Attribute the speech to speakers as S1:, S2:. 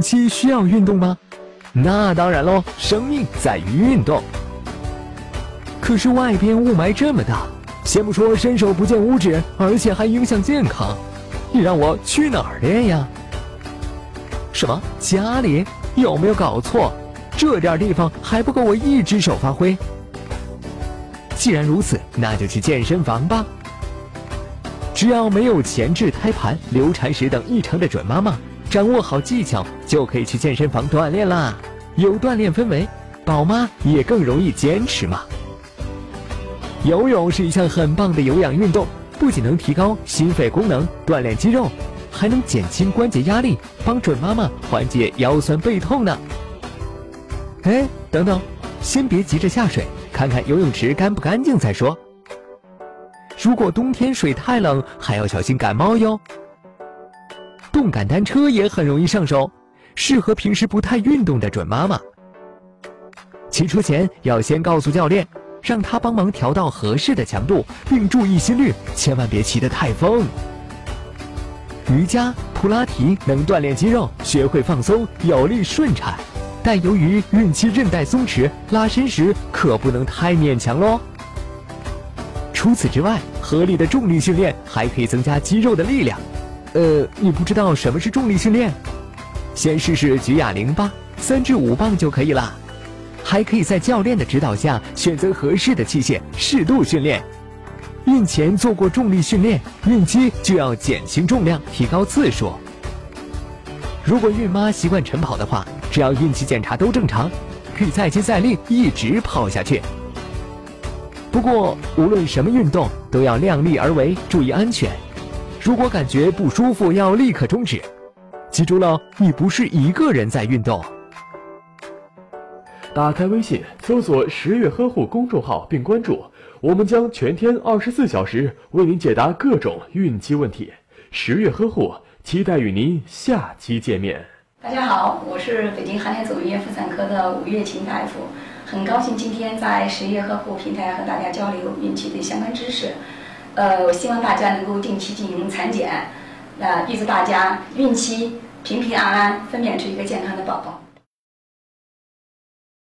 S1: 孕期需要运动吗？那当然喽，生命在于运动。可是外边雾霾这么大，先不说伸手不见五指，而且还影响健康，你让我去哪儿练呀？什么？家里有没有搞错？这点地方还不够我一只手发挥？既然如此，那就去健身房吧。只要没有前置胎盘、流产史等异常的准妈妈，掌握好技巧，就可以去健身房锻炼啦。有锻炼氛围，宝妈也更容易坚持嘛。游泳是一项很棒的有氧运动，不仅能提高心肺功能、锻炼肌肉，还能减轻关节压力，帮准妈妈缓解腰酸背痛呢。哎，等等，先别急着下水，看看游泳池干不干净再说。如果冬天水太冷，还要小心感冒哟。动感单车也很容易上手，适合平时不太运动的准妈妈。骑车前要先告诉教练，让他帮忙调到合适的强度，并注意心率，千万别骑得太疯。瑜伽、普拉提能锻炼肌肉，学会放松，有利顺产。但由于孕期韧带松弛，拉伸时可不能太勉强喽。除此之外，合理的重力训练还可以增加肌肉的力量。呃，你不知道什么是重力训练？先试试举哑铃吧，三至五磅就可以了。还可以在教练的指导下选择合适的器械，适度训练。孕前做过重力训练，孕期就要减轻重量，提高次数。如果孕妈习惯晨跑的话，只要孕期检查都正常，可以再接再厉，一直跑下去。不过，无论什么运动都要量力而为，注意安全。如果感觉不舒服，要立刻终止。记住了，你不是一个人在运动。
S2: 打开微信，搜索“十月呵护”公众号并关注，我们将全天二十四小时为您解答各种孕期问题。十月呵护，期待与您下期见面。
S3: 大家好，我是北京航天总医院妇产科的吴月琴大夫，很高兴今天在十月呵护平台和大家交流孕期的相关知识。呃，我希望大家能够定期进行产检，呃，预祝大家孕期平平安安，分娩出一个健康的宝宝。